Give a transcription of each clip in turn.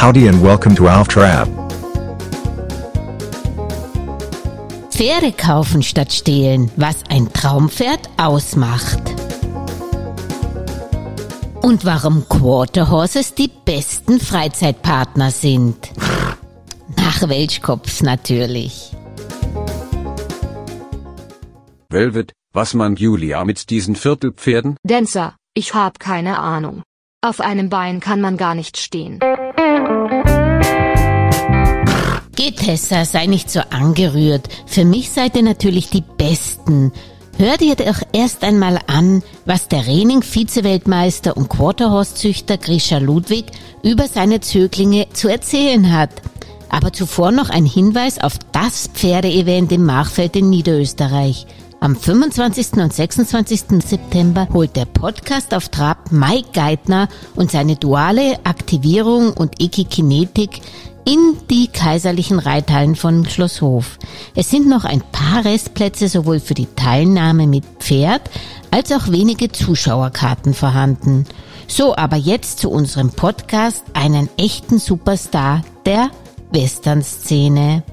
Howdy and welcome to Alf Trap. Pferde kaufen statt stehlen, was ein Traumpferd ausmacht. Und warum Quarter Horses die besten Freizeitpartner sind. Nach Welschkopf natürlich. Velvet, was meint Julia mit diesen Viertelpferden? Dancer, ich hab keine Ahnung. Auf einem Bein kann man gar nicht stehen. Geht Tessa, sei nicht so angerührt. Für mich seid ihr natürlich die Besten. Hört ihr doch erst einmal an, was der Rening-Vize-Weltmeister und Quarterhorse-Züchter Grisha Ludwig über seine Zöglinge zu erzählen hat. Aber zuvor noch ein Hinweis auf das Pferdeevent im Machfeld in Niederösterreich. Am 25. und 26. September holt der Podcast auf Trab Mike Geithner und seine duale Aktivierung und Ekikinetik in die kaiserlichen Reithallen von Schlosshof. Es sind noch ein paar Restplätze sowohl für die Teilnahme mit Pferd als auch wenige Zuschauerkarten vorhanden. So, aber jetzt zu unserem Podcast, einen echten Superstar der Western-Szene.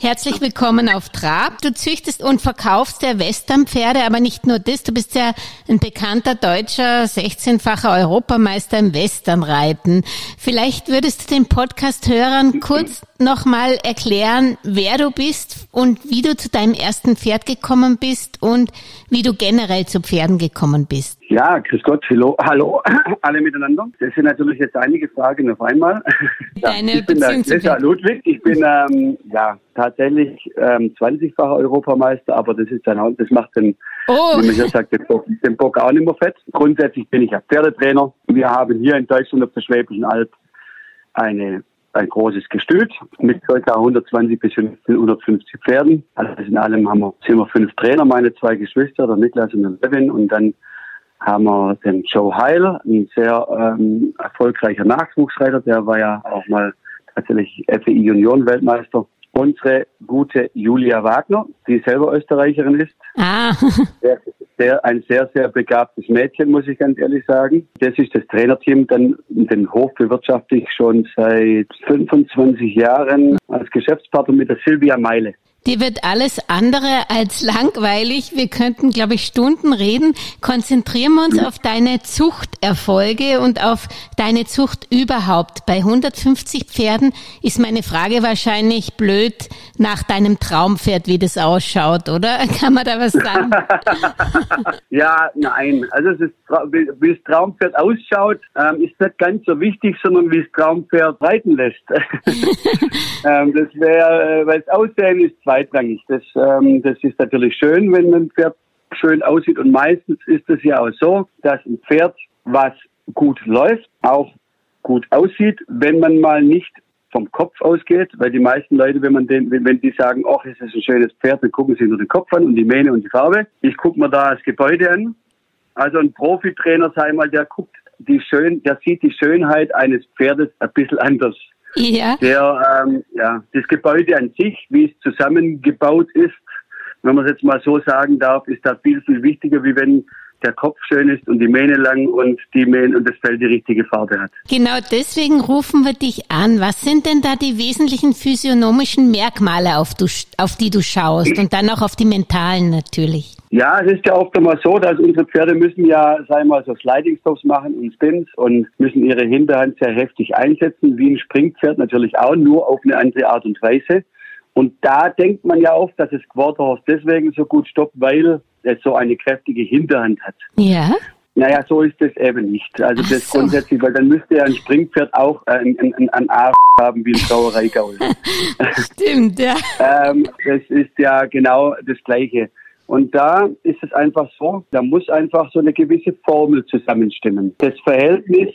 Herzlich willkommen auf Trab. Du züchtest und verkaufst ja Westernpferde, aber nicht nur das. Du bist ja ein bekannter deutscher 16-facher Europameister im Westernreiten. Vielleicht würdest du den Podcast-Hörern kurz nochmal erklären, wer du bist und wie du zu deinem ersten Pferd gekommen bist und wie du generell zu Pferden gekommen bist. Ja, grüß Gott, hallo, hallo alle miteinander. Das sind natürlich jetzt einige Fragen auf einmal. Deine ich bin der Beziehung Grisha Pferden. Ludwig. Ich bin ähm, ja tatsächlich ähm, 20-facher Europameister, aber das ist dann das macht den, Oh, wie man hier sagt, den Bock, den Bock auch nicht mehr fett. Grundsätzlich bin ich ja Pferdetrainer. Wir haben hier in Deutschland auf der Schwäbischen Alb eine ein großes Gestüt mit ca. 120 bis 150 Pferden. Also in allem haben wir, sind wir fünf Trainer, meine zwei Geschwister, der Niklas und der Levin. Und dann haben wir den Joe Heil, ein sehr ähm, erfolgreicher Nachwuchsreiter, der war ja auch mal tatsächlich FEI Junioren-Weltmeister. Unsere gute Julia Wagner, die selber Österreicherin ist, ah, sehr, sehr, ein sehr, sehr begabtes Mädchen, muss ich ganz ehrlich sagen. Das ist das Trainerteam. Dann den Hof bewirtschafte ich schon seit 25 Jahren als Geschäftspartner mit der Silvia Meile. Dir wird alles andere als langweilig. Wir könnten, glaube ich, Stunden reden. Konzentrieren wir uns auf deine Zuchterfolge und auf deine Zucht überhaupt. Bei 150 Pferden ist meine Frage wahrscheinlich blöd nach deinem Traumpferd, wie das ausschaut, oder? Kann man da was sagen? Ja, nein. Also es ist, wie das Traumpferd ausschaut, ähm, ist nicht ganz so wichtig, sondern wie das Traumpferd reiten lässt. ähm, das wäre, äh, weil das Aussehen ist zweitrangig. Das, ähm, das ist natürlich schön, wenn ein Pferd schön aussieht. Und meistens ist es ja auch so, dass ein Pferd, was gut läuft, auch gut aussieht, wenn man mal nicht vom Kopf ausgeht, weil die meisten Leute, wenn man den, wenn, die sagen, ach, es ist ein schönes Pferd, dann gucken sie nur den Kopf an und die Mähne und die Farbe. Ich gucke mir da das Gebäude an. Also ein Profitrainer, ich mal, der guckt die schön, der sieht die Schönheit eines Pferdes ein bisschen anders. Ja, Der, ähm, ja, das Gebäude an sich, wie es zusammengebaut ist, wenn man es jetzt mal so sagen darf, ist da viel, viel wichtiger, wie wenn der Kopf schön ist und die Mähne lang und die Mähne und das Fell die richtige Farbe hat. genau deswegen rufen wir dich an. Was sind denn da die wesentlichen physiognomischen Merkmale, auf, du, auf die du schaust und dann auch auf die mentalen natürlich? Ja, es ist ja oft einmal so, dass unsere Pferde müssen ja, sagen wir mal, so Sliding Stops machen und Spins und müssen ihre Hinterhand sehr heftig einsetzen, wie ein Springpferd natürlich auch, nur auf eine andere Art und Weise. Und da denkt man ja oft, dass das Quarterhorse deswegen so gut stoppt, weil so eine kräftige Hinterhand hat. Ja, Naja, so ist es eben nicht. Also Ach das so. grundsätzlich, weil dann müsste ja ein Springpferd auch äh, ein, ein, ein Arsch haben wie ein Brauereigaul. stimmt, ja. ähm, das ist ja genau das Gleiche. Und da ist es einfach so, da muss einfach so eine gewisse Formel zusammenstimmen. Das Verhältnis,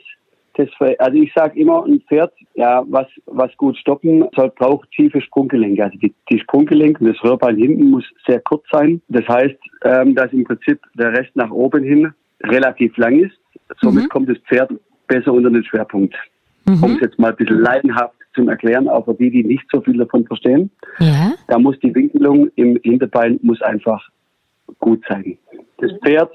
das also ich sage immer, ein Pferd, ja, was, was gut stoppen soll, braucht tiefe Sprunggelenke. Also die, die Sprunggelenke und das Röhrbein hinten muss sehr kurz sein. Das heißt, ähm, dass im Prinzip der Rest nach oben hin relativ lang ist. Somit Mhm. kommt das Pferd besser unter den Schwerpunkt. Um es jetzt mal ein bisschen leidenhaft zum Erklären, auch für die, die nicht so viel davon verstehen. Ja, Da muss die Winkelung im Hinterbein muss einfach gut sein. Das Pferd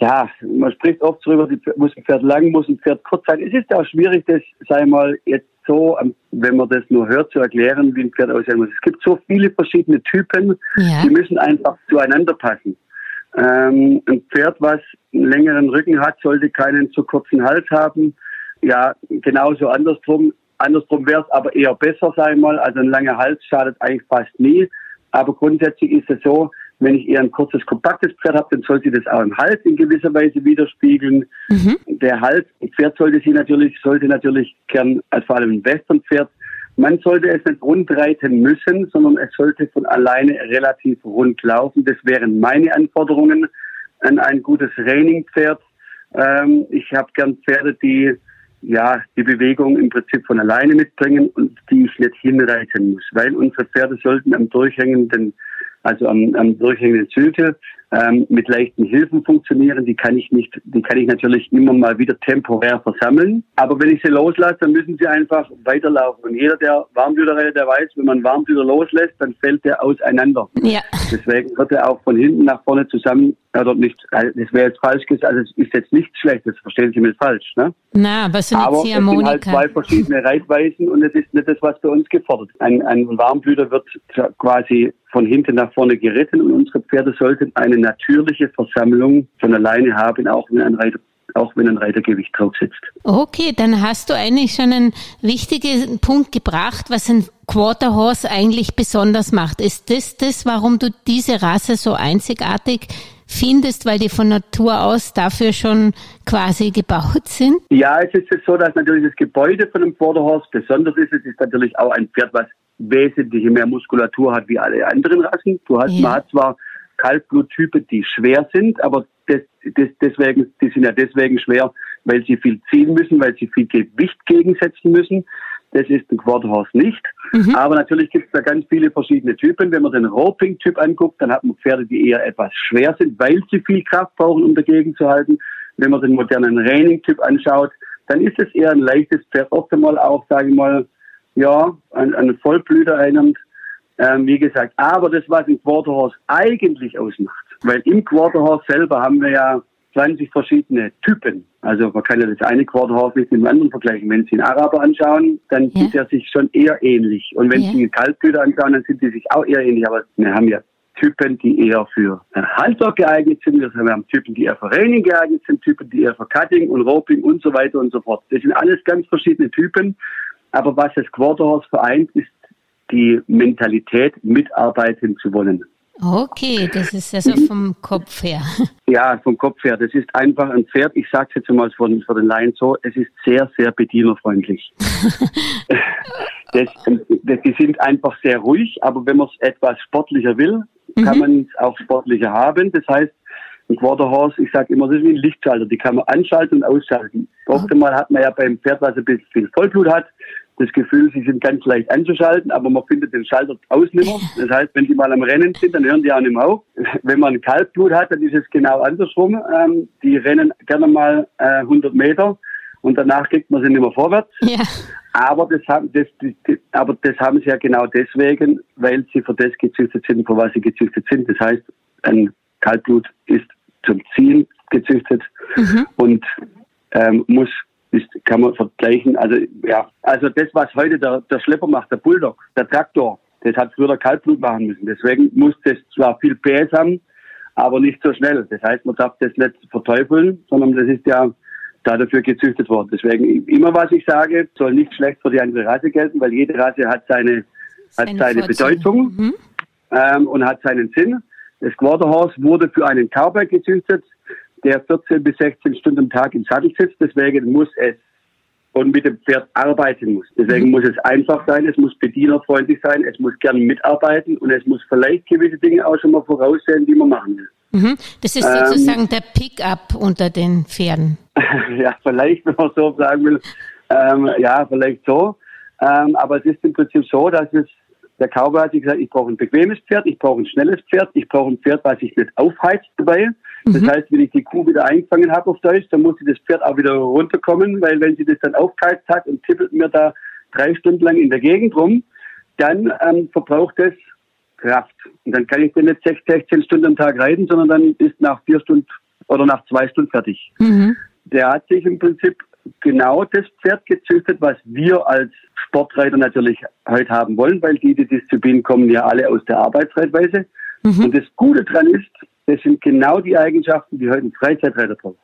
ja, man spricht oft darüber, muss ein Pferd lang, muss ein Pferd kurz sein. Es ist auch schwierig, das, sei mal, jetzt so, ähm, wenn man das nur hört, zu erklären, wie ein Pferd aussehen muss. Es gibt so viele verschiedene Typen, Ja. die müssen einfach zueinander passen. Ähm, ein Pferd, was einen längeren Rücken hat, sollte keinen zu kurzen Hals haben. Ja, genauso andersrum. Andersrum wäre es aber eher besser, sei mal. Also ein langer Hals schadet eigentlich fast nie. Aber grundsätzlich ist es so, wenn ich eher ein kurzes, kompaktes Pferd habe, dann sollte das auch im Hals in gewisser Weise widerspiegeln. Der Hals, ein Pferd sollte sich natürlich, sollte natürlich gern, als vor allem ein Westernpferd, man sollte es nicht rund reiten müssen, sondern es sollte von alleine relativ rund laufen. Das wären meine Anforderungen an ein gutes Trainingpferd. Ähm, ich habe gern Pferde, die ja die Bewegung im Prinzip von alleine mitbringen und die ich nicht hinreiten muss, weil unsere Pferde sollten am durchhängenden, also am, am durchhängenden Zügel ähm, mit leichten Hilfen funktionieren. Die kann ich nicht, die kann ich natürlich immer mal wieder temporär versammeln. Aber wenn ich sie loslasse, dann müssen sie einfach weiterlaufen. Und jeder, der Warmblüter reitet, der weiß, wenn man Warmblüter loslässt, dann fällt der auseinander. Ja. Deswegen wird er auch von hinten nach vorne zusammen, oder nicht, also das wäre jetzt falsch gesagt, also es ist jetzt nichts Schlechtes, verstehen Sie mich falsch, ne? Na, aber so eine Aber es sind halt zwei verschiedene Reitweisen und es ist nicht das, was bei uns gefordert. Ein, ein Warmblüter wird quasi von hinten nach vorne geritten und unsere Pferde sollten eine natürliche Versammlung von alleine haben, auch wenn ein Reiter, auch wenn ein Reitergewicht drauf sitzt. Okay, dann hast du eigentlich schon einen wichtigen Punkt gebracht, was ein Quarter Horse eigentlich besonders macht. Ist das das, warum du diese Rasse so einzigartig findest, weil die von Natur aus dafür schon quasi gebaut sind? Ja, es ist so, dass natürlich das Gebäude von einem Vorderhorse besonders ist. Es ist natürlich auch ein Pferd, was wesentlich mehr Muskulatur hat wie alle anderen Rassen. Du hast, Ja. man hat zwar Kaltbluttypen, die schwer sind, aber das, das, deswegen, die sind ja deswegen schwer, weil sie viel ziehen müssen, weil sie viel Gewicht gegensetzen müssen. Das ist ein Quarterhorse nicht. Aber natürlich gibt es da ganz viele verschiedene Typen. Wenn man den Roping-Typ anguckt, dann hat man Pferde, die eher etwas schwer sind, weil sie viel Kraft brauchen, um dagegen zu halten. Wenn man den modernen Reining-Typ anschaut, dann ist es eher ein leichtes Pferd. Oft einmal auch, sage ich mal, ja, an, an Vollblüter erinnernd. Ähm, wie gesagt, aber das, was ein Quarterhorse eigentlich ausmacht, weil im Quarterhorse selber haben wir ja 20 verschiedene Typen. Also man kann ja das eine Quarterhorse nicht mit dem anderen vergleichen. Wenn Sie einen Araber anschauen, dann Ja. sieht er sich schon eher ähnlich. Und wenn Ja. Sie einen Kaltblüter anschauen, dann sind die sich auch eher ähnlich. Aber wir haben ja Typen, die eher für äh, Halter geeignet sind. Wir haben Typen, die eher für Reining geeignet sind, Typen, die eher für Cutting und Roping und so weiter und so fort. Das sind alles ganz verschiedene Typen. Aber was das Quarterhorse vereint, ist die Mentalität, mitarbeiten zu wollen. Okay, das ist also vom Kopf her. Ja, vom Kopf her. Das ist einfach ein Pferd. Ich sage es jetzt mal für, den- für den Laien so, es ist sehr, sehr bedienerfreundlich. das, das, die sind einfach sehr ruhig, aber wenn man es etwas sportlicher will, kann man es auch sportlicher haben. Das heißt, ein Quarterhorse, ich sage immer, das ist wie ein Lichtschalter. Die kann man anschalten und ausschalten. Oft einmal hat man ja beim Pferd, was ein bisschen viel Vollblut hat, das Gefühl, sie sind ganz leicht anzuschalten, aber man findet den Schalter aus nicht mehr. Das heißt, wenn die mal am Rennen sind, dann hören die auch nicht mehr auf. Wenn man Kaltblut hat, dann ist es genau andersrum. Ähm, die rennen gerne mal äh, 100 Meter und danach kriegt man sie nicht mehr vorwärts. Ja. Aber das, haben, das, das, aber das haben sie ja genau deswegen, weil sie für das gezüchtet sind, für was sie gezüchtet sind. Das heißt, ein Kaltblut ist zum Ziehen gezüchtet und ähm, muss, ist, kann man vergleichen. Also ja, also das, was heute der, der Schlepper macht, der Bulldog, der Traktor, das hat früher der Kaltblut machen müssen. Deswegen muss das zwar viel PS haben, aber nicht so schnell. Das heißt, man darf das nicht verteufeln, sondern das ist ja da dafür gezüchtet worden. Deswegen immer, was ich sage, soll nicht schlecht für die andere Rasse gelten, weil jede Rasse hat seine, hat Seine. Bedeutung Mhm. ähm, und hat seinen Sinn. Das Quarterhorse wurde für einen Cowboy gezüchtet, der 14 bis 16 Stunden am Tag im Sattel sitzt. Deswegen muss es und mit dem Pferd arbeiten muss. Deswegen muss es einfach sein, es muss bedienerfreundlich sein, es muss gerne mitarbeiten und es muss vielleicht gewisse Dinge auch schon mal voraussehen, die man machen will. Mhm. Das ist Ähm, sozusagen der Pickup unter den Pferden. ja, vielleicht, wenn man so sagen will. Ähm, ja, vielleicht so. Ähm, aber es ist im Prinzip so, dass es, der Cowboy hat sich gesagt, ich brauche ein bequemes Pferd, ich brauche ein schnelles Pferd, ich brauche ein Pferd, was sich nicht aufheizt dabei. Das heißt, wenn ich die Kuh wieder eingefangen habe auf Deutsch, dann muss sie das Pferd auch wieder runterkommen, weil wenn sie das dann aufgeheizt hat und tippelt mir da drei Stunden lang in der Gegend rum, dann ähm, verbraucht es Kraft. Und dann kann ich den nicht sechs, 16 Stunden am Tag reiten, sondern dann ist nach vier Stunden oder nach zwei Stunden fertig. Mhm. Der hat sich im Prinzip genau das Pferd gezüchtet, was wir als Sportreiter natürlich heute haben wollen, weil diese Disziplinen kommen ja alle aus der Arbeitsreitweise. Und das Gute dran ist, das sind genau die Eigenschaften, die heute ein Freizeitreiter braucht.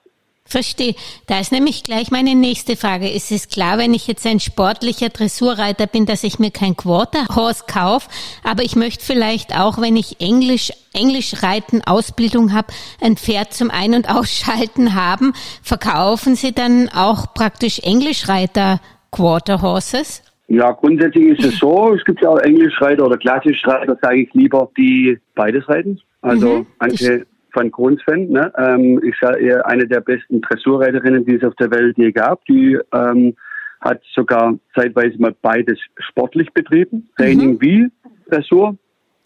Verstehe. Da ist nämlich gleich meine nächste Frage. Ist es klar, wenn ich jetzt ein sportlicher Dressurreiter bin, dass ich mir kein Quarter Horse kaufe, aber ich möchte vielleicht auch, wenn ich Englisch, Englisch reiten Ausbildung habe, ein Pferd zum Ein- und Ausschalten haben, verkaufen Sie dann auch praktisch Englischreiter Quarter Horses? Ja, grundsätzlich ist es so, es gibt ja auch Englischreiter oder Klassischreiter, sage ich lieber, die beides reiten. Also Mhm. Antje van Kronsven ne, ähm, ist ja eher eine der besten Dressurreiterinnen, die es auf der Welt je gab. Die ähm, hat sogar zeitweise mal beides sportlich betrieben, Training wie Dressur.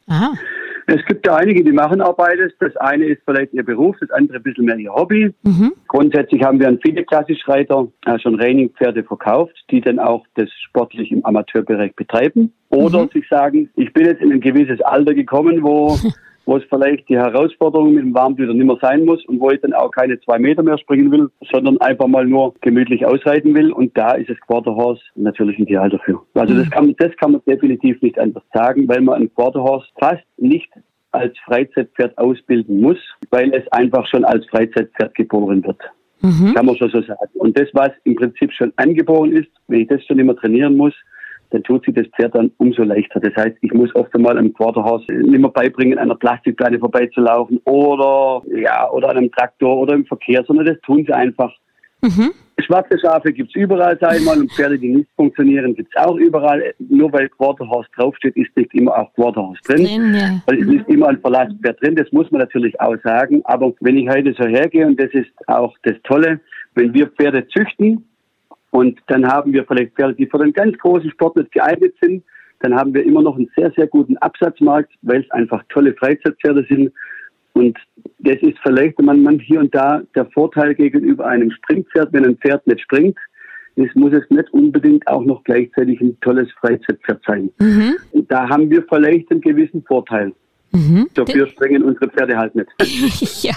Aha. Es gibt ja einige, die machen auch beides. Das eine ist vielleicht ihr Beruf, das andere ein bisschen mehr ihr Hobby. Mhm. Grundsätzlich haben wir an viele Klassischreiter äh, schon Trainingpferde verkauft, die dann auch das sportlich im Amateurbereich betreiben. Oder Mhm. sich sagen, ich bin jetzt in ein gewisses Alter gekommen, wo, wo es vielleicht die Herausforderung mit dem Warmblüter nicht mehr sein muss und wo ich dann auch keine zwei Meter mehr springen will, sondern einfach mal nur gemütlich ausreiten will. Und da ist das Quarterhorse natürlich ideal dafür. Also das kann, das kann man definitiv nicht anders sagen, weil man ein Quarterhorse fast nicht als Freizeitpferd ausbilden muss, weil es einfach schon als Freizeitpferd geboren wird. Kann man schon so sagen. Und das, was im Prinzip schon angeboren ist, wenn ich das schon immer trainieren muss, dann tut sich das Pferd dann umso leichter. Das heißt, ich muss oft einmal im Quarterhouse nicht mehr beibringen, an einer Plastikplatte vorbeizulaufen oder, ja, oder an einem Traktor oder im Verkehr, sondern das tun sie einfach. Schwarze Schafe gibt's überall, sag ich mal, und Pferde, die nicht funktionieren, gibt's auch überall. Nur weil Quarterhouse draufsteht, ist nicht immer auch Quarterhouse drin. Drin, ja. Weil es ist immer ein Verlasspferd drin, das muss man natürlich auch sagen. Aber wenn ich heute so hergehe, und das ist auch das Tolle, wenn wir Pferde züchten und dann haben wir vielleicht Pferde, die für den ganz großen Sport nicht geeignet sind, dann haben wir immer noch einen sehr, sehr guten Absatzmarkt, weil es einfach tolle Freizeitpferde sind. Und das ist vielleicht man, hier und da der Vorteil gegenüber einem Springpferd, wenn ein Pferd nicht springt, es muss es nicht unbedingt auch noch gleichzeitig ein tolles Freizeitpferd sein. Und Da haben wir vielleicht einen gewissen Vorteil. Dafür springen unsere Pferde halt nicht. Ja,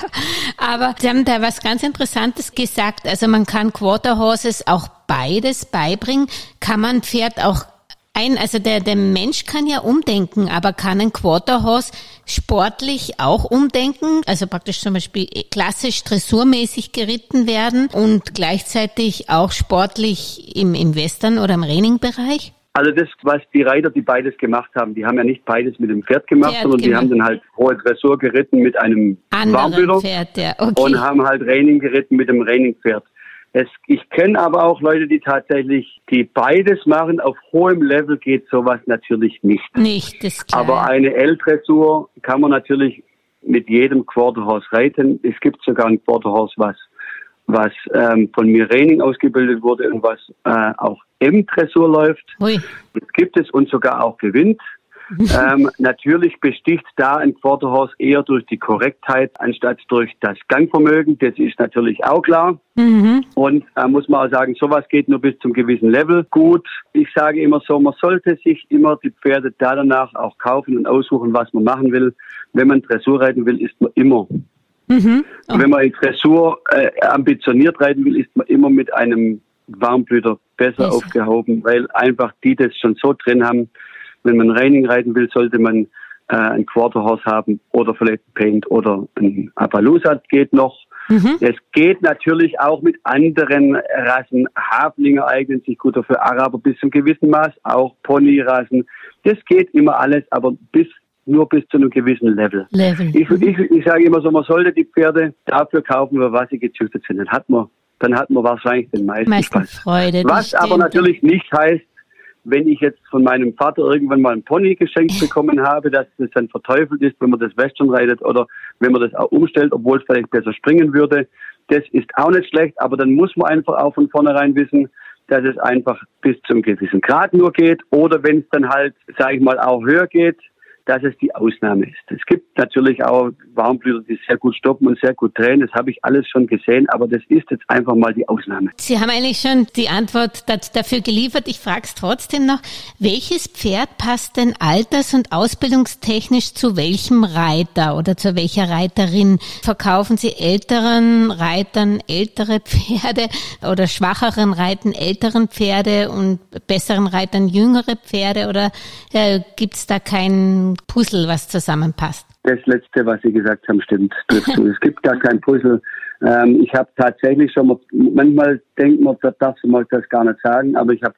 aber Sie haben da was ganz Interessantes gesagt. Also man kann Quarter Horses auch beides beibringen. Kann man Pferd auch ein, also der, der Mensch kann ja umdenken, aber kann ein Quarter Horse sportlich auch umdenken? Also praktisch zum Beispiel klassisch dressurmäßig geritten werden und gleichzeitig auch sportlich im, im Western oder im Reining-Bereich? Also das, was die Reiter, die beides gemacht haben, die haben ja nicht beides mit dem Pferd gemacht, Pferd sondern die gemacht. haben dann halt hohe Dressur geritten mit einem Pferd, ja. Okay. und haben halt Reining geritten mit dem Reining-Pferd. Ich kenne aber auch Leute, die tatsächlich, die beides machen. Auf hohem Level geht sowas natürlich nicht. Nicht, das klar. Aber eine L-Dressur kann man natürlich mit jedem Quarterhorse reiten. Es gibt sogar ein Quarterhorse, was, was ähm, von mir Reining ausgebildet wurde und was äh, auch M-Dressur läuft. Ui. Das gibt es und sogar auch gewinnt. ähm, natürlich besticht da ein Quarterhorse eher durch die Korrektheit anstatt durch das Gangvermögen. Das ist natürlich auch klar. Und da muss man auch sagen, sowas geht nur bis zum gewissen Level. Gut, ich sage immer so, man sollte sich immer die Pferde da danach auch kaufen und aussuchen, was man machen will. Wenn man Dressur reiten will, ist man immer. Und wenn man in Dressur äh, ambitioniert reiten will, ist man immer mit einem Warmblüter besser Besser. aufgehoben, weil einfach die das schon so drin haben. Wenn man Reining reiten will, sollte man äh, ein Quarterhorse haben oder vielleicht Paint oder ein Appaloosa geht noch. Es geht natürlich auch mit anderen Rassen. Haflinger eignen sich gut dafür, Araber bis zum gewissen Maß, auch Ponyrassen. Das geht immer alles, aber bis nur bis zu einem gewissen Level. Level. Ich, ich, ich sage immer so, man sollte die Pferde dafür kaufen, für was sie gezüchtet sind. Dann hat man, dann hat man wahrscheinlich den meisten, Meisten Spaß. Freude. Was aber natürlich nicht heißt, wenn ich jetzt von meinem Vater irgendwann mal einen Pony geschenkt bekommen habe, dass das dann verteufelt ist, wenn man das Western reitet oder wenn man das auch umstellt, obwohl es vielleicht besser springen würde. Das ist auch nicht schlecht, aber dann muss man einfach auch von vornherein wissen, dass es einfach bis zum gewissen Grad nur geht oder wenn es dann halt, sage ich mal, auch höher geht, dass es die Ausnahme ist. Es gibt natürlich auch Warmblüter, die sehr gut stoppen und sehr gut drehen. Das habe ich alles schon gesehen, aber das ist jetzt einfach mal die Ausnahme. Sie haben eigentlich schon die Antwort dafür geliefert. Ich frage es trotzdem noch. Welches Pferd passt denn alters- und ausbildungstechnisch zu welchem Reiter oder zu welcher Reiterin? Verkaufen Sie älteren Reitern ältere Pferde oder schwacheren Reiten älteren Pferde und besseren Reitern jüngere Pferde oder äh, gibt es da kein Puzzle, was zusammenpasst? Das letzte, was Sie gesagt haben, stimmt. es gibt gar kein Puzzle. Ähm, ich habe tatsächlich schon mal, manchmal denkt man, das darf man das gar nicht sagen, aber ich habe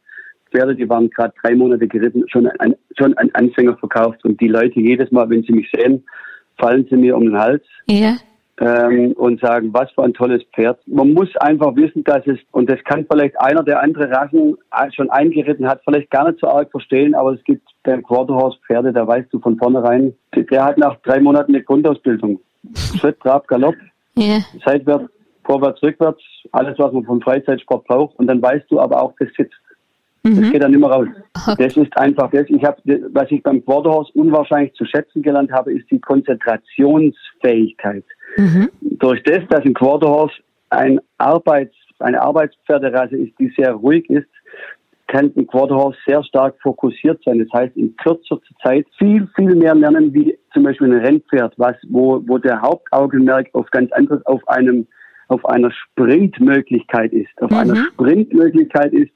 Pferde, die waren gerade drei Monate geritten, schon ein, schon ein Anfänger verkauft und die Leute jedes Mal, wenn sie mich sehen, fallen sie mir um den Hals. Ja ähm, und sagen, was für ein tolles Pferd. Man muss einfach wissen, dass es, und das kann vielleicht einer, der andere Rassen schon eingeritten hat, vielleicht gar nicht so arg verstehen, aber es gibt der Quarterhorse Pferde, da weißt du von vornherein, der hat nach drei Monaten eine Grundausbildung. Schritt, Trab, Galopp, yeah. seitwärts, vorwärts, rückwärts, alles, was man vom Freizeitsport braucht. Und dann weißt du aber auch, das sitzt. Mhm. Das geht dann immer raus. Okay. Das ist einfach das. Ich habe, was ich beim Quarterhorse unwahrscheinlich zu schätzen gelernt habe, ist die Konzentrationsfähigkeit. Mhm. Durch das, dass ein Quarterhorse ein Arbeits, eine Arbeitspferderasse ist, die sehr ruhig ist, kann ein Quarterhorse sehr stark fokussiert sein. Das heißt, in kürzer Zeit viel, viel mehr lernen wie zum Beispiel ein Rennpferd, was, wo, wo der Hauptaugenmerk auf ganz anderes, auf einem, auf einer Sprintmöglichkeit ist, auf mhm. einer Sprintmöglichkeit ist,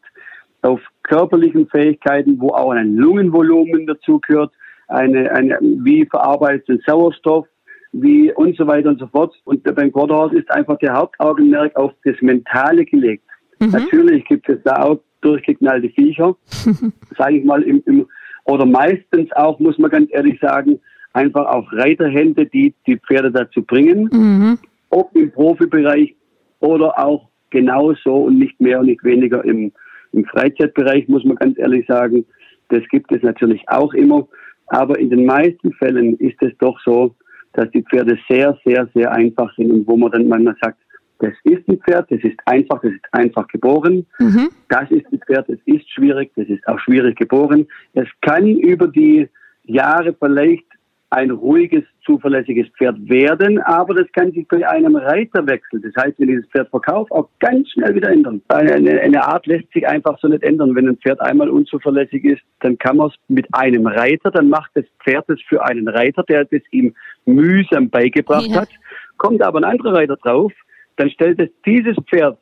auf körperlichen Fähigkeiten, wo auch ein Lungenvolumen dazugehört, eine, eine, wie verarbeitet den Sauerstoff, wie und so weiter und so fort. Und beim Quarterhorse ist einfach der Hauptaugenmerk auf das Mentale gelegt. Mhm. Natürlich gibt es da auch durchgeknallte Viecher, sage ich mal, im, im, oder meistens auch, muss man ganz ehrlich sagen, einfach auch Reiterhände, die die Pferde dazu bringen, mhm. ob im Profibereich oder auch genauso und nicht mehr und nicht weniger im, im Freizeitbereich, muss man ganz ehrlich sagen. Das gibt es natürlich auch immer. Aber in den meisten Fällen ist es doch so, dass die Pferde sehr, sehr, sehr einfach sind und wo man dann manchmal sagt, das ist ein Pferd, das ist einfach, das ist einfach geboren. Mhm. Das ist ein Pferd, das ist schwierig, das ist auch schwierig geboren. Es kann über die Jahre vielleicht ein ruhiges, zuverlässiges Pferd werden, aber das kann sich bei einem Reiterwechsel, das heißt, wenn ich das Pferd verkaufe, auch ganz schnell wieder ändern. Eine, eine Art lässt sich einfach so nicht ändern. Wenn ein Pferd einmal unzuverlässig ist, dann kann man es mit einem Reiter, dann macht das Pferd es für einen Reiter, der das ihm mühsam beigebracht ja. hat, kommt aber ein anderer Reiter drauf, dann stellt es dieses Pferd,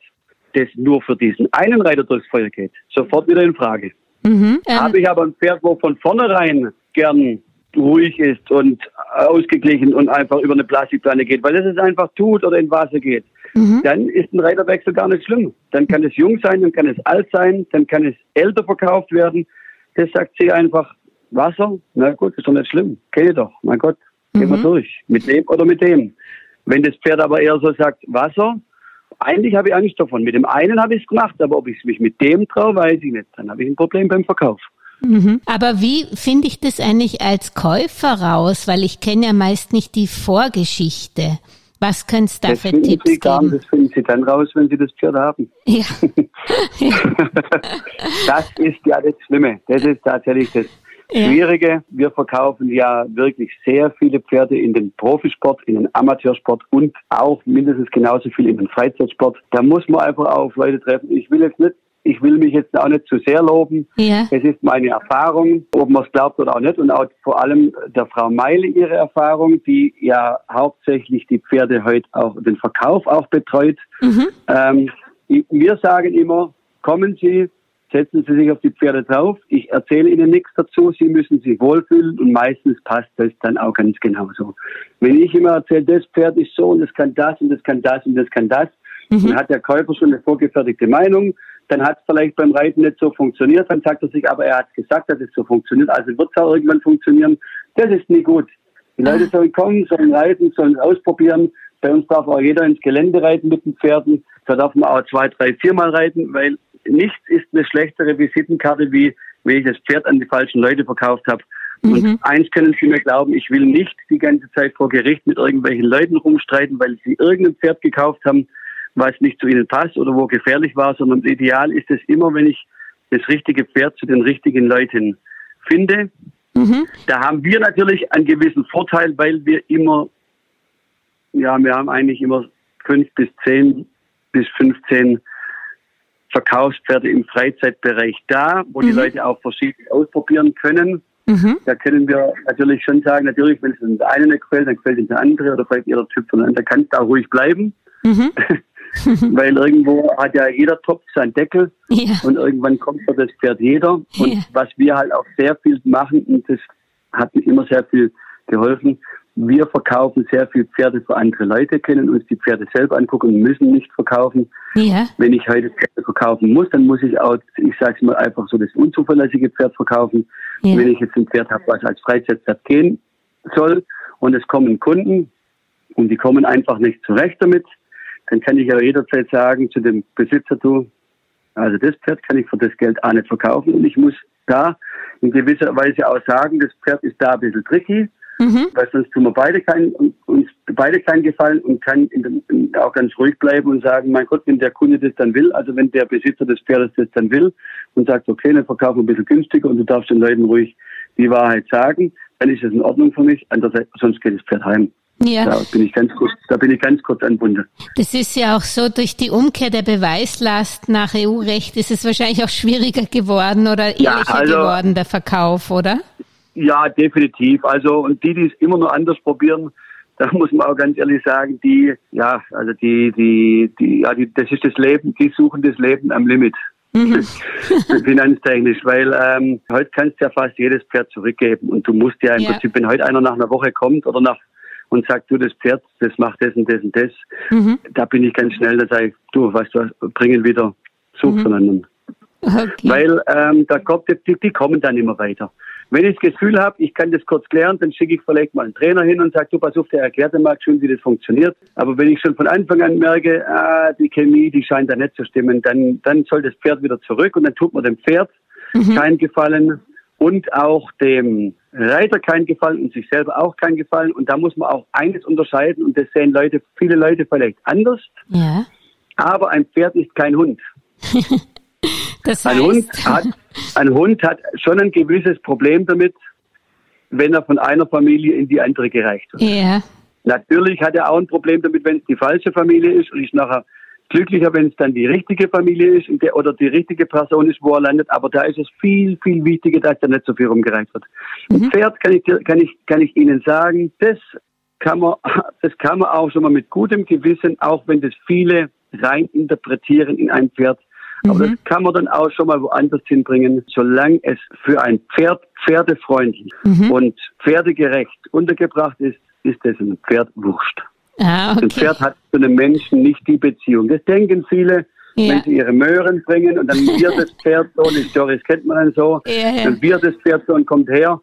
das nur für diesen einen Reiter durchs Feuer geht, sofort wieder in Frage. Mhm, ähm. Habe ich aber ein Pferd, wo von vornherein gern ruhig ist und ausgeglichen und einfach über eine Plastikplane geht, weil es es einfach tut oder in Wasser geht, mhm. dann ist ein Reiterwechsel gar nicht schlimm. Dann kann es jung sein, dann kann es alt sein, dann kann es älter verkauft werden. Das sagt sie einfach, Wasser, na gut, ist doch nicht schlimm. Geht doch, mein Gott, gehen wir mhm. durch. Mit dem oder mit dem. Wenn das Pferd aber eher so sagt, Wasser, eigentlich habe ich Angst davon. Mit dem einen habe ich es gemacht, aber ob ich mich mit dem traue, weiß ich nicht. Dann habe ich ein Problem beim Verkauf. Mhm. Aber wie finde ich das eigentlich als Käufer raus? Weil ich kenne ja meist nicht die Vorgeschichte. Was können es da das für Tipps Sie geben? das finden Sie dann raus, wenn Sie das Pferd haben. Ja. das ist ja das Schlimme. Das ist tatsächlich das Schwierige. Ja. Wir verkaufen ja wirklich sehr viele Pferde in den Profisport, in den Amateursport und auch mindestens genauso viel in den Freizeitsport. Da muss man einfach auf Leute treffen. Ich will jetzt nicht ich will mich jetzt auch nicht zu sehr loben. Ja. Es ist meine Erfahrung, ob man es glaubt oder auch nicht. Und auch vor allem der Frau Meile ihre Erfahrung, die ja hauptsächlich die Pferde heute auch, den Verkauf auch betreut. Mhm. Ähm, wir sagen immer, kommen Sie, setzen Sie sich auf die Pferde drauf. Ich erzähle Ihnen nichts dazu. Sie müssen sich wohlfühlen und meistens passt das dann auch ganz genauso. Wenn ich immer erzähle, das Pferd ist so und das kann das und das kann das und das kann das, mhm. dann hat der Käufer schon eine vorgefertigte Meinung dann hat es vielleicht beim Reiten nicht so funktioniert, dann sagt er sich, aber er hat gesagt, dass es so funktioniert, also wird es auch irgendwann funktionieren. Das ist nie gut. Die Leute sollen kommen, sollen reiten, sollen ausprobieren. Bei uns darf auch jeder ins Gelände reiten mit den Pferden. Da darf man auch zwei, drei, viermal reiten, weil nichts ist eine schlechtere Visitenkarte, wie wenn ich das Pferd an die falschen Leute verkauft habe. Mhm. Und eins können Sie mir glauben, ich will nicht die ganze Zeit vor Gericht mit irgendwelchen Leuten rumstreiten, weil sie irgendein Pferd gekauft haben, was nicht zu ihnen passt oder wo gefährlich war, sondern ideal ist es immer, wenn ich das richtige Pferd zu den richtigen Leuten finde, Da haben wir natürlich einen gewissen Vorteil, weil wir immer, ja, wir haben eigentlich immer fünf bis zehn bis 15 Verkaufspferde im Freizeitbereich da, wo die Leute auch verschiedene ausprobieren können. Da können wir natürlich schon sagen, natürlich, wenn es der eine nicht gefällt, dann gefällt es der andere oder vielleicht jeder Typ von anderen, kann es auch ruhig bleiben. Weil irgendwo hat ja jeder Topf seinen Deckel Ja. und irgendwann kommt für das Pferd jeder. Und Ja. was wir halt auch sehr viel machen, und das hat mir immer sehr viel geholfen, wir verkaufen sehr viel Pferde für andere Leute, können uns die Pferde selber angucken und müssen nicht verkaufen. Ja. Wenn ich heute Pferde verkaufen muss, dann muss ich auch, ich sage mal einfach so, das unzuverlässige Pferd verkaufen. Ja. Wenn ich jetzt ein Pferd habe, was als Freizeitpferd gehen soll und es kommen Kunden und die kommen einfach nicht zurecht damit, dann kann ich ja jederzeit sagen zu dem Besitzer, du, also das Pferd kann ich für das Geld auch nicht verkaufen und ich muss da in gewisser Weise auch sagen, das Pferd ist da ein bisschen tricky, weil sonst tun wir beide keinen, uns beide keinen Gefallen und kann in in, auch ganz ruhig bleiben und sagen, mein Gott, wenn der Kunde das dann will, also wenn der Besitzer des Pferdes das dann will und sagt, okay, dann verkaufen wir ein bisschen günstiger und du darfst den Leuten ruhig die Wahrheit sagen, dann ist das in Ordnung für mich, sonst geht das Pferd heim. Ja. Da bin ich ganz kurz, da bin ich ganz kurz anbunden. Das ist ja auch so, durch die Umkehr der Beweislast nach EU-Recht ist es wahrscheinlich auch schwieriger geworden oder Ja, ehrlicher also- geworden, der Verkauf, oder? Ja, definitiv. Also, und die, die es immer nur anders probieren, da muss man auch ganz ehrlich sagen, die, ja, also die, die, die, ja, die, das ist das Leben, die suchen das Leben am Limit. Finanztechnisch, weil ähm, heute kannst du ja fast jedes Pferd zurückgeben und du musst ja im Ja. Prinzip, wenn heute einer nach einer Woche kommt oder nach und sagt, du, das Pferd, das macht das und das und das, da bin ich ganz schnell, da sage ich, du, weißt du was, bringen wieder, such von anderen. Okay. Weil ähm, da kommt, die, die kommen dann immer weiter. Wenn ich das Gefühl habe, ich kann das kurz klären, dann schicke ich vielleicht mal einen Trainer hin und sage, du pass auf, der erklärt dir mal schön, wie das funktioniert. Aber wenn ich schon von Anfang an merke, ah, die Chemie, die scheint da nicht zu stimmen, dann, dann soll das Pferd wieder zurück und dann tut man dem Pferd keinen Gefallen und auch dem Reiter keinen Gefallen und sich selber auch keinen Gefallen. Und da muss man auch eines unterscheiden und das sehen Leute, viele Leute vielleicht anders. ja. Aber ein Pferd ist kein Hund. Das Ein Hund, heißt, hat, ein Hund hat schon ein gewisses Problem damit, wenn er von einer Familie in die andere gereicht wird. ja, Natürlich hat er auch ein Problem damit, wenn es die falsche Familie ist und ist nachher glücklicher, wenn es dann die richtige Familie ist der, oder die richtige Person ist, wo er landet. Aber da ist es viel, viel wichtiger, dass da nicht so viel rumgereicht wird. Ein Pferd kann ich, kann ich, kann ich Ihnen sagen, das kann man, das kann man auch schon mal mit gutem Gewissen, auch wenn das viele rein interpretieren in ein Pferd. Aber das kann man dann auch schon mal woanders hinbringen, solange es für ein Pferd pferdefreundlich und pferdegerecht untergebracht ist, ist es ein Pferd wurscht. Ah, Ein okay. Pferd hat zu einem Menschen nicht die Beziehung. Das denken viele, Ja. wenn sie ihre Möhren bringen und dann wird das Pferd so, die Storys kennt man dann so, Ja, ja. dann wird das Pferd so und kommt her.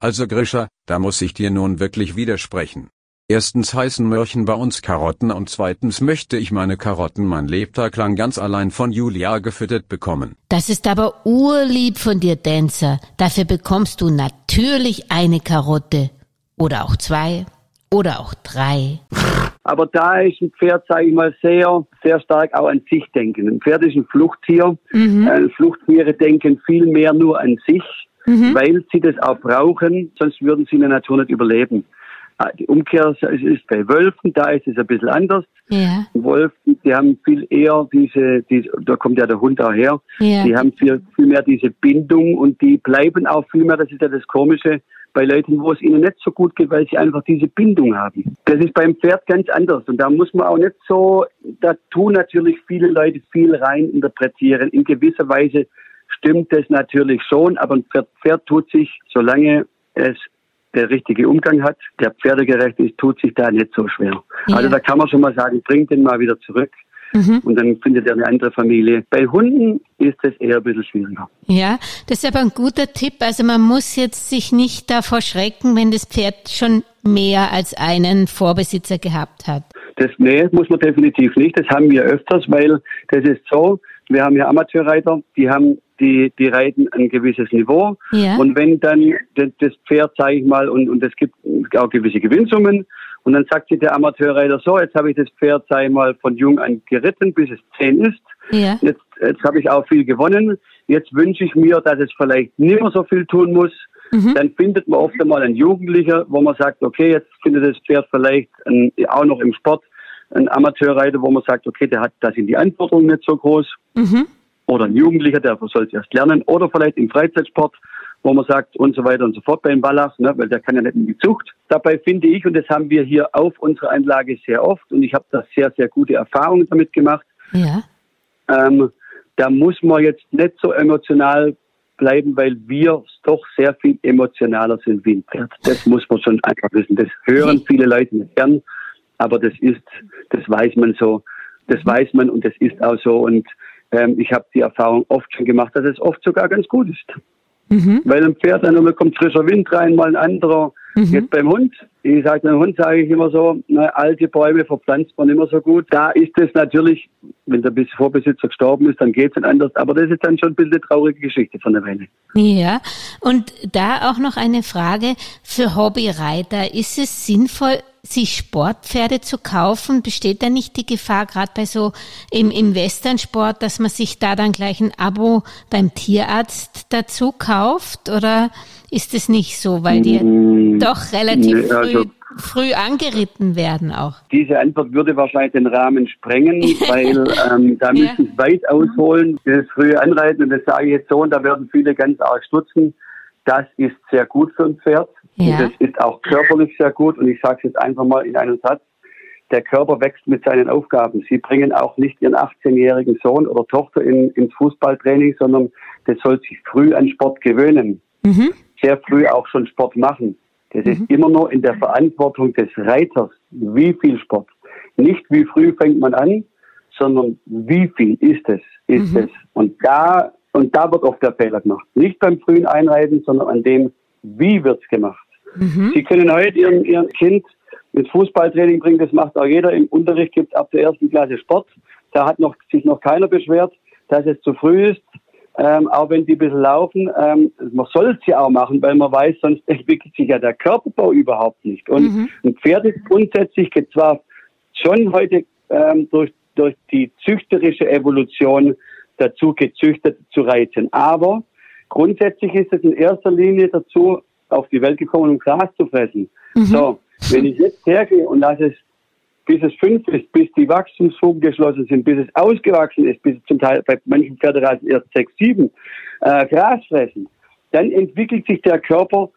Also Grisha, da muss ich dir nun wirklich widersprechen. Erstens heißen Mörchen bei uns Karotten und zweitens möchte ich meine Karotten mein Lebtag lang ganz allein von Julia gefüttert bekommen. Das ist aber urlieb von dir, Dancer. Dafür bekommst du natürlich eine Karotte. Oder auch zwei. Oder auch drei. Aber da ist ein Pferd, sage ich mal, sehr, sehr stark auch an sich denken. Ein Pferd ist ein Fluchttier. Äh, Fluchttiere denken viel mehr nur an sich, weil sie das auch brauchen, sonst würden sie in der Natur nicht überleben. Ah, Die Umkehr ist bei Wölfen, da ist es ein bisschen anders. Ja, Wölfen, die haben viel eher diese, diese, da kommt ja der Hund auch her, Ja. die haben viel, viel mehr diese Bindung und die bleiben auch viel mehr, das ist ja das Komische, bei Leuten, wo es ihnen nicht so gut geht, weil sie einfach diese Bindung haben. Das ist beim Pferd ganz anders und da muss man auch nicht so, da tun natürlich viele Leute viel rein interpretieren. In gewisser Weise stimmt das natürlich schon, aber ein Pferd, Pferd tut sich, solange es der richtige Umgang hat, der pferdegerecht ist, tut sich da nicht so schwer. Ja. Also da kann man schon mal sagen, bringt den mal wieder zurück und dann findet er eine andere Familie. Bei Hunden ist das eher ein bisschen schwieriger. ja, das ist aber ein guter Tipp. Also man muss jetzt sich nicht davor schrecken, wenn das Pferd schon mehr als einen Vorbesitzer gehabt hat. Das, nee, muss man definitiv nicht. Das haben wir öfters, weil das ist so, wir haben ja Amateurreiter, die haben, die, die reiten ein gewisses Niveau. Ja. Und wenn dann das, das Pferd, sage ich mal, und, und es gibt auch gewisse Gewinnsummen, und dann sagt sich der Amateurreiter so, jetzt habe ich das Pferd, ich mal, von jung an geritten, bis es zehn ist. Ja. Jetzt, jetzt habe ich auch viel gewonnen. Jetzt wünsche ich mir, dass es vielleicht nicht mehr so viel tun muss. Mhm. Dann findet man oft einmal einen Jugendlicher, wo man sagt, okay, jetzt findet das Pferd vielleicht ein, auch noch im Sport ein Amateurreiter, wo man sagt, okay, der hat, da sind die Anforderungen nicht so groß. Mhm. Oder ein Jugendlicher, der soll es erst lernen. Oder vielleicht im Freizeitsport, wo man sagt und so weiter und so fort beim Wallach, ne, weil der kann ja nicht in die Zucht. Dabei finde ich, und das haben wir hier auf unserer Anlage sehr oft, und ich habe da sehr, sehr gute Erfahrungen damit gemacht, Ja. ähm, da muss man jetzt nicht so emotional bleiben, weil wir doch sehr viel emotionaler sind wie ein Pferd. Das muss man schon einfach wissen. Das hören viele Leute nicht gern, aber das ist, das weiß man so. Das weiß man und das ist auch so. Und ähm, ich habe die Erfahrung oft schon gemacht, dass es oft sogar ganz gut ist. Mhm. Weil ein Pferd, dann kommt frischer Wind rein, mal ein anderer. Jetzt beim Hund, ich sage beim Hund sage ich immer so, na, alte Bäume verpflanzt man immer so gut. Da ist es natürlich, wenn der Vorbesitzer gestorben ist, dann geht es anders. Aber das ist dann schon ein bisschen eine traurige Geschichte von der Weile. Ja, und da auch noch eine Frage für Hobbyreiter. Ist es sinnvoll, sich Sportpferde zu kaufen? Besteht da nicht die Gefahr, gerade bei so im, im Westernsport, dass man sich da dann gleich ein Abo beim Tierarzt dazu kauft? Oder ist es nicht so, weil die doch relativ nee, also- früh, früh angeritten werden auch? Diese Antwort würde wahrscheinlich den Rahmen sprengen, weil ähm, da müsste ich weit ausholen. Das frühe Anreiten, und das sage ich jetzt so, und da werden viele ganz arg stutzen. Das ist sehr gut für ein Pferd. Ja. Und das ist auch körperlich sehr gut. Und ich sage es jetzt einfach mal in einem Satz. Der Körper wächst mit seinen Aufgaben. Sie bringen auch nicht Ihren 18-jährigen Sohn oder Tochter in, ins Fußballtraining, sondern der soll sich früh an Sport gewöhnen. Mhm. Sehr früh auch schon Sport machen. Das ist immer nur in der Verantwortung des Reiters. Wie viel Sport? Nicht wie früh fängt man an, sondern wie viel ist es, ist es. Und da, und da wird oft der Fehler gemacht. Nicht beim frühen Einreiten, sondern an dem, wie wird's gemacht. Sie können heute Ihrem, Ihrem Kind mit Fußballtraining bringen, das macht auch jeder. Im Unterricht gibt es ab der ersten Klasse Sport. Da hat noch, sich noch keiner beschwert, dass es zu früh ist. Ähm, auch wenn die ein bisschen laufen, ähm, man soll es ja auch machen, weil man weiß, sonst entwickelt sich ja der Körperbau überhaupt nicht. Und ein Pferd ist grundsätzlich zwar schon heute ähm, durch, durch die züchterische Evolution dazu gezüchtet zu reiten, aber grundsätzlich ist es in erster Linie dazu auf die Welt gekommen, um Gras zu fressen. So, wenn ich jetzt hergehe und lasse es bis es fünf ist, bis die Wachstumsfugen geschlossen sind, bis es ausgewachsen ist, bis es zum Teil bei manchen Pferderassen erst sechs, sieben äh, Gras fressen, dann entwickelt sich der Körper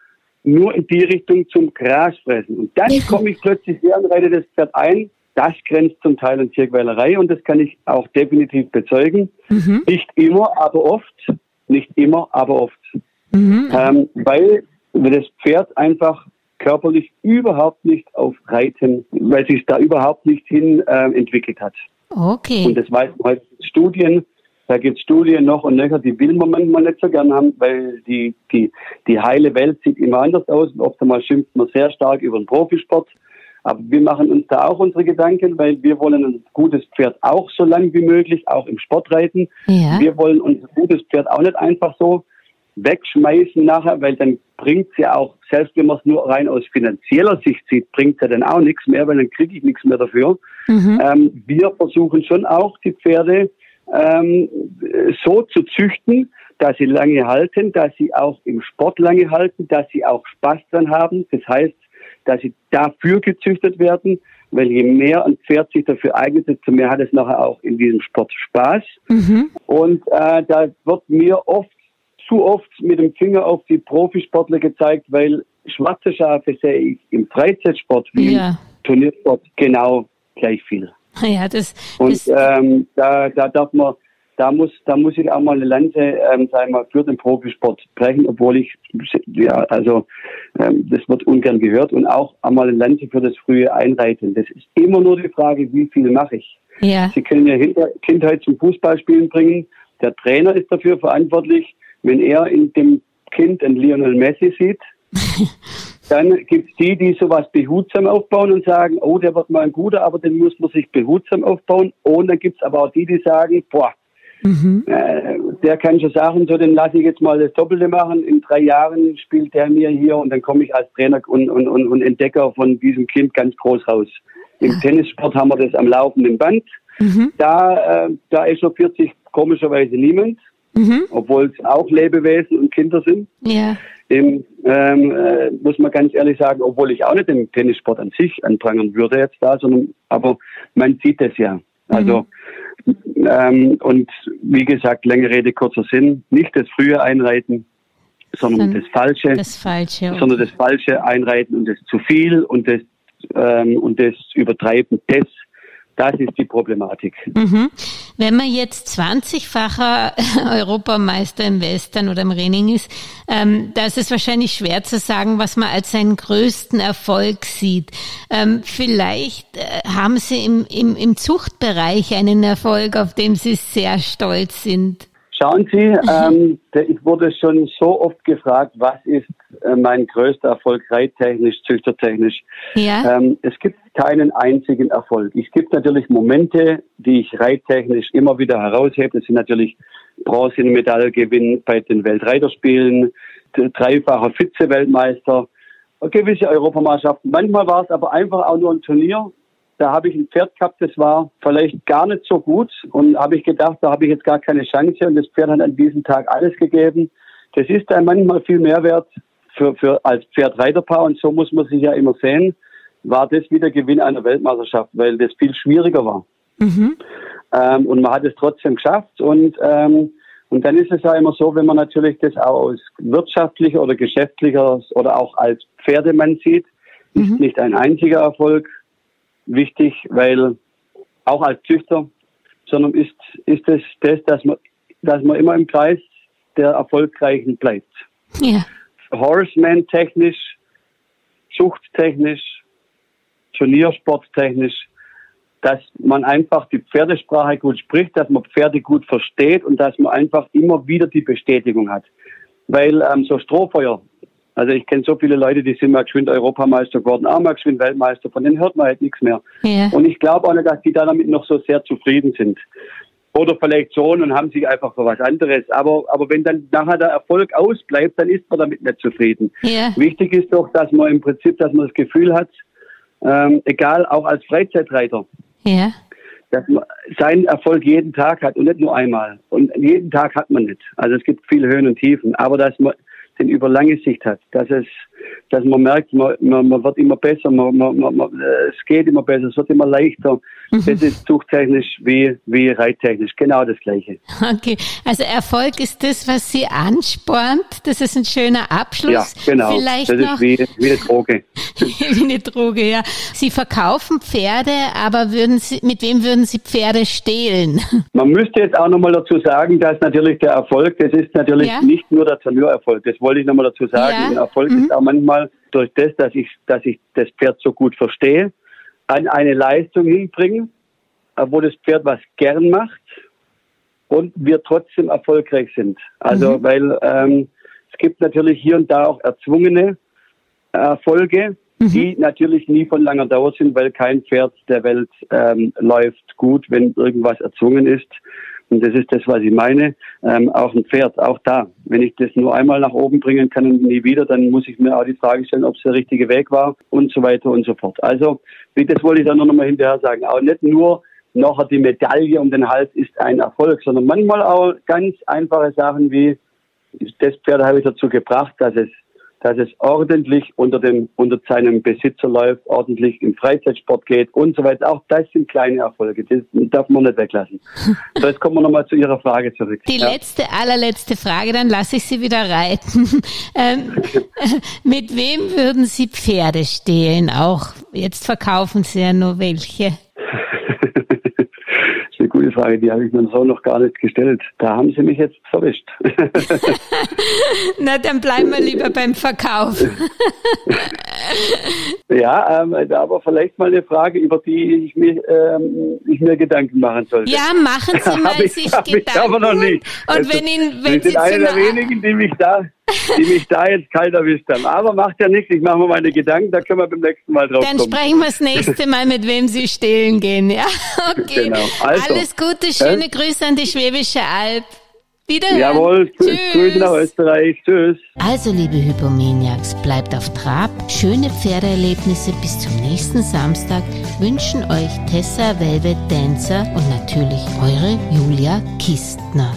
nur in die Richtung zum Grasfressen. Und dann komme ich plötzlich her und reite das Pferd ein. Das grenzt zum Teil an Tierquälerei und das kann ich auch definitiv bezeugen. Nicht immer, aber oft. Nicht immer, aber oft. Ähm, weil das Pferd einfach körperlich überhaupt nicht auf Reiten, weil sich da überhaupt nicht hin äh, entwickelt hat. Okay. Und das weiß man in Studien. Da gibt es Studien noch und nöcher, die will man manchmal nicht so gern haben, weil die, die, die heile Welt sieht immer anders aus. Und oft einmal schimpft man sehr stark über den Profisport. Aber wir machen uns da auch unsere Gedanken, weil wir wollen ein gutes Pferd auch so lang wie möglich, auch im Sport reiten. Ja. Wir wollen unser gutes Pferd auch nicht einfach so wegschmeißen nachher, weil dann bringt es ja auch, selbst wenn man es nur rein aus finanzieller Sicht sieht, bringt es ja dann auch nichts mehr, weil dann kriege ich nichts mehr dafür. Ähm, wir versuchen schon auch die Pferde ähm, so zu züchten, dass sie lange halten, dass sie auch im Sport lange halten, dass sie auch Spaß dran haben. Das heißt, dass sie dafür gezüchtet werden, weil je mehr ein Pferd sich dafür eignet, desto mehr hat es nachher auch in diesem Sport Spaß. Und äh, da wird mir oft, zu oft mit dem Finger auf die Profisportler gezeigt, weil schwarze Schafe sehe ich im Freizeitsport wie Ja. im Turniersport genau gleich viel. Ja, das, Und ähm, da, da darf man, da muss, da muss ich auch mal eine Lanze, ähm, sagen wir mal, für den Profisport brechen, obwohl ich, ja, also ähm, das wird ungern gehört und auch einmal eine Lanze für das frühe Einreiten. Das ist immer nur die Frage, wie viel mache ich. ja. Sie können ja Kindheit zum Fußballspielen bringen. Der Trainer ist dafür verantwortlich. Wenn er in dem Kind einen Lionel Messi sieht, dann gibt es die, die sowas behutsam aufbauen und sagen, oh, der wird mal ein guter, aber den muss man sich behutsam aufbauen. Und dann gibt es aber auch die, die sagen, boah, äh, der kann schon sagen, so, den lasse ich jetzt mal das Doppelte machen. In drei Jahren spielt der mir hier und dann komme ich als Trainer und, und, und, und Entdecker von diesem Kind ganz groß raus. Im Tennissport haben wir das am laufenden Band. Da, äh, da echauffiert sich komischerweise niemand, obwohl es auch Lebewesen und Kinder sind. Ja. Im, ähm, äh, muss man ganz ehrlich sagen, obwohl ich auch nicht den Tennissport an sich anprangern würde jetzt da, sondern aber man sieht es ja. Also ähm, und wie gesagt, lange Rede, kurzer Sinn, nicht das frühe Einreiten, sondern das Falsche, Das Falsche. okay. sondern das Falsche einreiten und das zu viel und das ähm, und das Übertreiben des, das ist die Problematik. Mhm. Wenn man jetzt 20-facher Europameister im Western oder im Renning ist, ähm, da ist es wahrscheinlich schwer zu sagen, was man als seinen größten Erfolg sieht. Ähm, vielleicht äh, haben Sie im, im, im Zuchtbereich einen Erfolg, auf den Sie sehr stolz sind. Schauen Sie, ähm, der- ich wurde schon so oft gefragt, was ist äh, mein größter Erfolg reittechnisch, züchtertechnisch. Ja? Ähm, es gibt keinen einzigen Erfolg. Es gibt natürlich Momente, die ich reittechnisch immer wieder heraushebe. Das sind natürlich Bronzemedaillengewinn bei den Weltreiterspielen, dreifacher Vize-Weltmeister, gewisse Europameisterschaften. Manchmal war es aber einfach auch nur ein Turnier. Da habe ich ein Pferd gehabt, das war vielleicht gar nicht so gut und habe ich gedacht, da habe ich jetzt gar keine Chance und das Pferd hat an diesem Tag alles gegeben. Das ist dann manchmal viel mehr wert für, für als Pferd-Reiterpaar und so muss man sich ja immer sehen war das wieder Gewinn einer Weltmeisterschaft, weil das viel schwieriger war. Ähm, und man hat es trotzdem geschafft. Und, ähm, und dann ist es ja immer so, wenn man natürlich das auch aus wirtschaftlicher oder geschäftlicher oder auch als Pferdemann sieht, ist nicht ein einziger Erfolg wichtig, weil auch als Züchter, sondern ist, ist es das, dass man, dass man immer im Kreis der Erfolgreichen bleibt. Ja. Horseman technisch, zuchttechnisch, Turniersporttechnisch, dass man einfach die Pferdesprache gut spricht, dass man Pferde gut versteht und dass man einfach immer wieder die Bestätigung hat. Weil ähm, so Strohfeuer, also ich kenne so viele Leute, die sind mal geschwind Europameister geworden, auch mal geschwind Weltmeister, von denen hört man halt nichts mehr. Ja. Und ich glaube auch nicht, dass die da damit noch so sehr zufrieden sind. Oder vielleicht schon und haben sich einfach für was anderes. Aber, aber wenn dann nachher der Erfolg ausbleibt, dann ist man damit nicht zufrieden. Ja. Wichtig ist doch, dass man im Prinzip, dass man das Gefühl hat, ähm, egal auch als Freizeitreiter, Ja. dass man seinen Erfolg jeden Tag hat und nicht nur einmal. Und jeden Tag hat man nicht. Also es gibt viele Höhen und Tiefen, aber dass man den über lange Sicht hat, dass es, dass man merkt, man, man, man wird immer besser, man, man, man, äh, es geht immer besser, es wird immer leichter. Das ist zuchttechnisch wie, wie reittechnisch, genau das Gleiche. Okay, also Erfolg ist das, was Sie anspornt. Das ist ein schöner Abschluss. Ja, genau. Vielleicht das noch ist wie, wie eine Droge. wie eine Droge, ja. Sie verkaufen Pferde, aber würden Sie, mit wem würden Sie Pferde stehlen? Man müsste jetzt auch nochmal dazu sagen, dass natürlich der Erfolg, das ist natürlich Ja. nicht nur der Turniererfolg, das wollte ich nochmal dazu sagen. Ja. Der Erfolg ist auch manchmal durch das, dass ich, dass ich das Pferd so gut verstehe, an eine Leistung hinbringen, äh, wo das Pferd was gern macht und wir trotzdem erfolgreich sind. Also, weil ähm, es gibt natürlich hier und da auch erzwungene Erfolge, die natürlich nie von langer Dauer sind, weil kein Pferd der Welt ähm, läuft gut, wenn irgendwas erzwungen ist. Und das ist das, was ich meine. Ähm, auch ein Pferd, auch da. Wenn ich das nur einmal nach oben bringen kann und nie wieder, dann muss ich mir auch die Frage stellen, ob es der richtige Weg war und so weiter und so fort. Also, das wollte ich dann nur noch mal hinterher sagen. Auch nicht nur nachher die Medaille um den Hals ist ein Erfolg, sondern manchmal auch ganz einfache Sachen wie, das Pferd habe ich dazu gebracht, dass es, dass es ordentlich unter dem, unter seinem Besitzer läuft, ordentlich im Freizeitsport geht und so weiter. Auch das sind kleine Erfolge. Das darf man nicht weglassen. So, jetzt kommen wir nochmal zu Ihrer Frage zurück. Die Ja. letzte, allerletzte Frage, dann lasse ich Sie wieder reiten. Ähm, mit wem würden Sie Pferde stehlen? Auch jetzt verkaufen Sie ja nur welche. Gute Frage, die habe ich mir so noch gar nicht gestellt. Da haben Sie mich jetzt verwischt. Na, dann bleiben wir lieber beim Verkauf. ja, ähm, aber vielleicht mal eine Frage, über die ich mir, ähm, ich mir Gedanken machen sollte. Ja, machen Sie mal Hab ich, sich hab ich Gedanken. aber noch nicht. Und Also, wenn Ihnen, Sie wenn Sie sind einer der wenigen, die mich da, die mich da jetzt kalt erwischt haben. Aber macht ja nichts, ich mache mir meine Gedanken, da können wir beim nächsten Mal drauf Dann kommen. sprechen wir das nächste Mal, mit wem Sie stehlen gehen. Ja, okay. Genau. Also, Alles Gute, schöne äh? Grüße an die Schwäbische Alb. Wiederhören. Jawohl, tschüss. Grüße nach Österreich, tschüss. Also, liebe Hypomaniacs, bleibt auf Trab. Schöne Pferdeerlebnisse bis zum nächsten Samstag wünschen euch Tessa Velvet Dancer und natürlich eure Julia Kistner.